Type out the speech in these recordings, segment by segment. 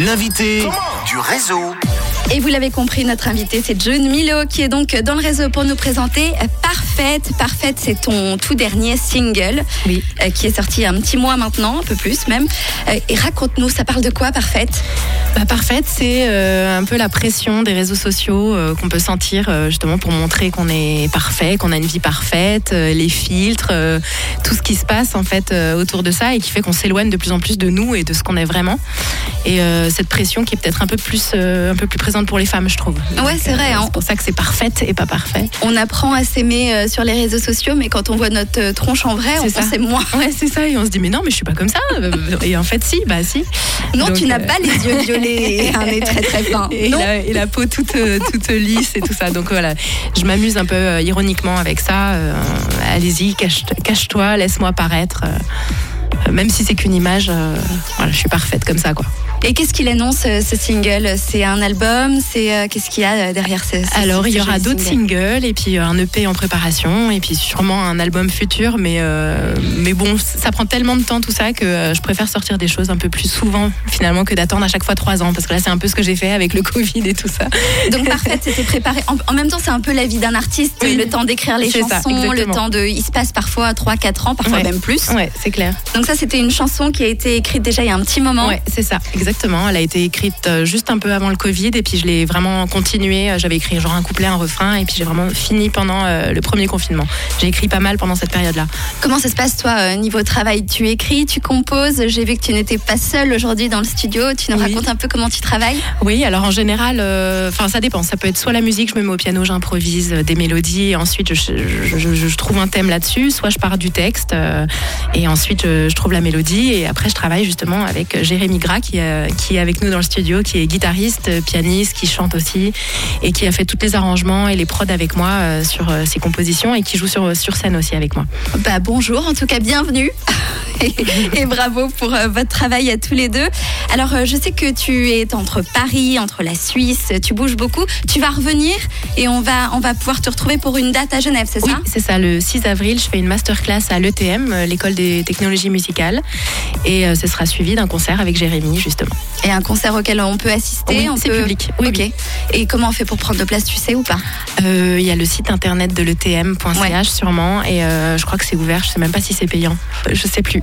L'invité du réseau. Et vous l'avez compris, notre invité, c'est John Milo, qui est donc dans le réseau pour nous présenter Parfaite. Parfaite, c'est ton tout dernier single, Oui. euh, qui est sorti il y a un petit mois maintenant, un peu plus même. Euh, et raconte-nous, ça parle de quoi, Parfaite Bah, parfaite, c'est euh, un peu la pression des réseaux sociaux qu'on peut sentir justement pour montrer qu'on est parfait, qu'on a une vie parfaite, les filtres, tout ce qui se passe en fait autour de ça et qui fait qu'on s'éloigne de plus en plus de nous et de ce qu'on est vraiment. Et cette pression qui est peut-être un peu plus un peu plus présente pour les femmes, je trouve. Ouais, c'est vrai, hein. C'est pour ça que c'est parfaite et pas parfait. On apprend à s'aimer sur les réseaux sociaux, mais quand on voit notre euh, tronche en vrai, on C'est ça. s'aime moins. Ouais, c'est ça. Et on se dit mais non, mais je suis pas comme ça. Et en fait, si, bah si. Non, Donc, tu n'as euh, pas les yeux violets et un nez très très fin. et, la, et la peau toute, euh, toute lisse et tout ça. Donc voilà, je m'amuse un peu euh, ironiquement avec ça. Euh, Allez-y, cache- cache-toi, laisse-moi paraître. Euh, même si c'est qu'une image, euh, voilà, je suis parfaite comme ça, quoi. Et qu'est-ce qu'il annonce euh, ce single? C'est un album? C'est euh, qu'est-ce qu'il y a euh, derrière ce, ce- Alors, il y aura d'autres single? singles et puis un EP en préparation et puis sûrement un album futur. Mais, euh, mais bon, ça prend tellement de temps tout ça que je préfère sortir des choses un peu plus souvent finalement que d'attendre à chaque fois trois ans parce que là, c'est un peu ce que j'ai fait avec le Covid et tout ça. Donc parfaite, c'était préparé. En, en même temps, c'est un peu la vie d'un artiste, Oui. le temps d'écrire les C'est ça, chansons, le temps de. Il se passe parfois 3-4 ans, parfois Ouais. même plus. Ouais, c'est clair. Donc ça, c'était une chanson qui a été écrite déjà il y a un petit moment. Ouais, c'est ça, exactement. Elle a été écrite euh, juste un peu avant le Covid et puis je l'ai vraiment continué. J'avais écrit genre un couplet, un refrain et puis j'ai vraiment fini pendant euh, le premier confinement. J'ai écrit pas mal pendant cette période-là. Comment ça se passe toi euh, niveau travail? Tu écris, tu composes? J'ai vu que tu n'étais pas seule aujourd'hui dans le studio. Tu nous Oui. racontes un peu comment tu travailles? Oui, alors en général, euh, enfin ça dépend. Ça peut être soit la musique, je me mets au piano, j'improvise euh, des mélodies et ensuite je, je- je- je trouve un thème là-dessus, soit je pars du texte euh, et ensuite je, trouve la mélodie et après je travaille justement avec Jérémy Gras qui, euh, qui est avec nous dans le studio, qui est guitariste, euh, pianiste, qui chante aussi et qui a fait tous les arrangements et les prods avec moi euh, sur ses compositions et qui joue sur, sur scène aussi avec moi. Bah bonjour, en tout cas bienvenue et, et bravo pour euh, votre travail à tous les deux. Alors euh, je sais que tu es entre Paris, entre la Suisse, tu bouges beaucoup. Tu vas revenir et on va on va pouvoir te retrouver pour une date à Genève, c'est Oui, ça? c'est ça. Le 6 avril, je fais une masterclass à l'ETM, euh, l'école des technologies musicales. Et ce sera suivi d'un concert avec Jérémy, justement. Et un concert auquel on peut assister, Oui, c'est peut public. Oui, ok. Et comment on fait pour prendre de place, tu sais ou pas? Euh, Il y a le site internet de l'ETM.ch Ouais. sûrement. Et euh, je crois que c'est ouvert. Je sais même pas si c'est payant. Je sais plus.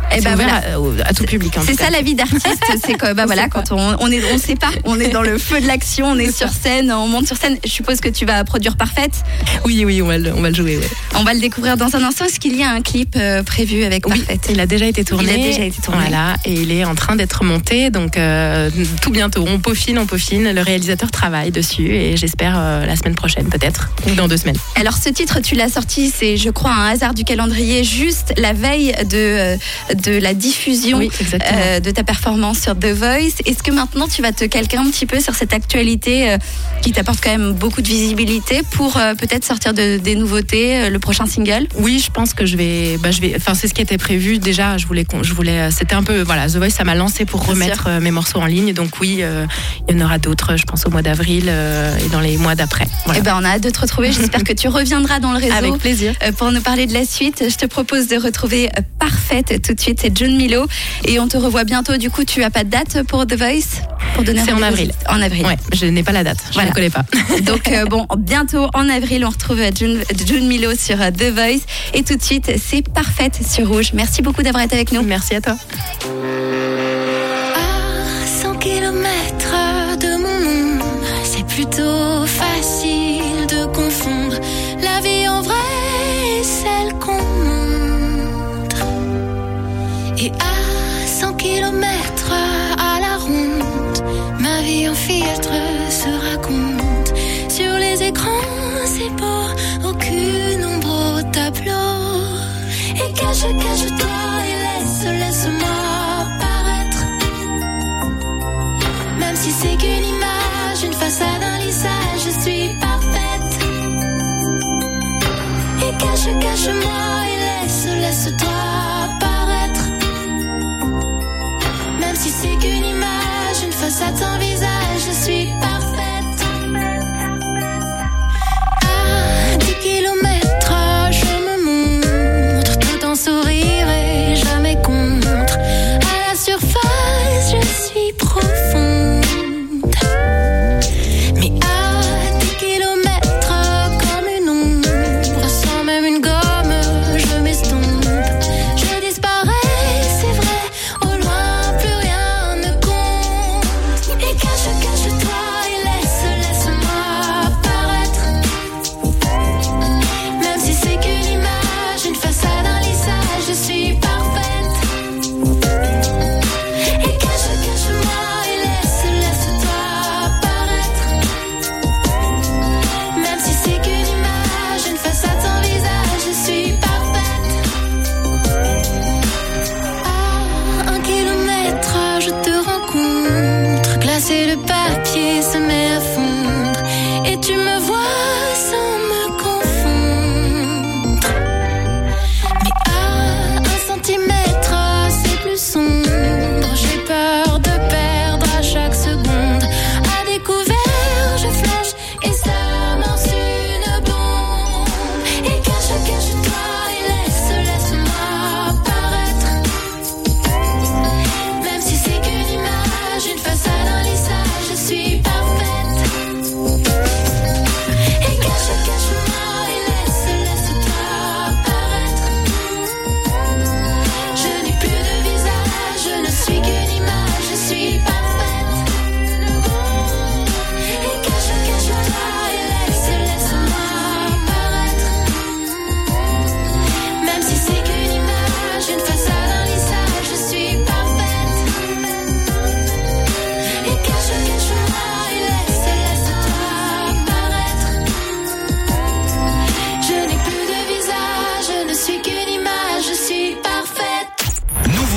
Eh c'est ben ouvert à, à tout public. C'est ça la vie d'artiste, c'est que bah On voilà quand on, on est on sait pas, on est dans le feu de l'action, on est sur scène, on monte sur scène. Je suppose que tu vas produire parfaite. Oui, oui, on va le, on va le jouer. ouais. On va le découvrir dans un instant. Est-ce qu'il y a un clip euh, prévu avec Oui, parfaite il a déjà été tourné. Il a déjà été tourné. Voilà, et il est en train d'être monté. Donc, euh, tout bientôt. On peaufine, on peaufine. Le réalisateur travaille dessus et j'espère euh, la semaine prochaine, peut-être. Ou dans deux semaines. Alors ce titre, tu l'as sorti, c'est je crois un hasard du calendrier, juste la veille de, de la diffusion Oui, euh, de ta performance sur The Voice. Est-ce que maintenant tu vas te calquer un petit peu sur cette actualité euh, qui t'apporte quand même beaucoup de visibilité pour euh, peut-être sortir de- des nouveautés, le prochain single? Oui, je pense que je vais, bah, je vais, enfin c'est ce qui était prévu déjà. Je voulais, je voulais, c'était un peu, voilà, The Voice, ça m'a lancé pour Bien remettre mes morceaux en ligne. Donc oui, il y en aura d'autres, je pense au mois d'avril et dans les mois d'après. Voilà. Eh ben, on a hâte de te retrouver. J'espère que tu reviendras dans le réseau. Avec plaisir. Pour nous parler de la suite, je te propose de retrouver Parfaite tout de suite. C'est John Milo. Et on te revoit bientôt. Du coup, tu as pas de date pour The Voice? Pour donner C'est en avril. En avril. Ouais, je n'ai pas la date, je ne connais pas. Donc, euh, bon, bientôt en avril, on retrouve John, John Milo sur euh, The Voice. Et tout de suite, c'est Parfaite sur Rouge. Merci beaucoup d'avoir été avec nous. Merci à toi. À 100 km de mon monde, c'est plutôt facile à 100 km à la ronde, ma vie en filtre se raconte. Sur les écrans, c'est beau, aucune ombre au tableau. Et cache, cache-toi et laisse, laisse-moi paraître. Même si c'est qu'une image, une façade, un lissage, je suis parfaite. Et cache, cache-moi et laisse, laisse-toi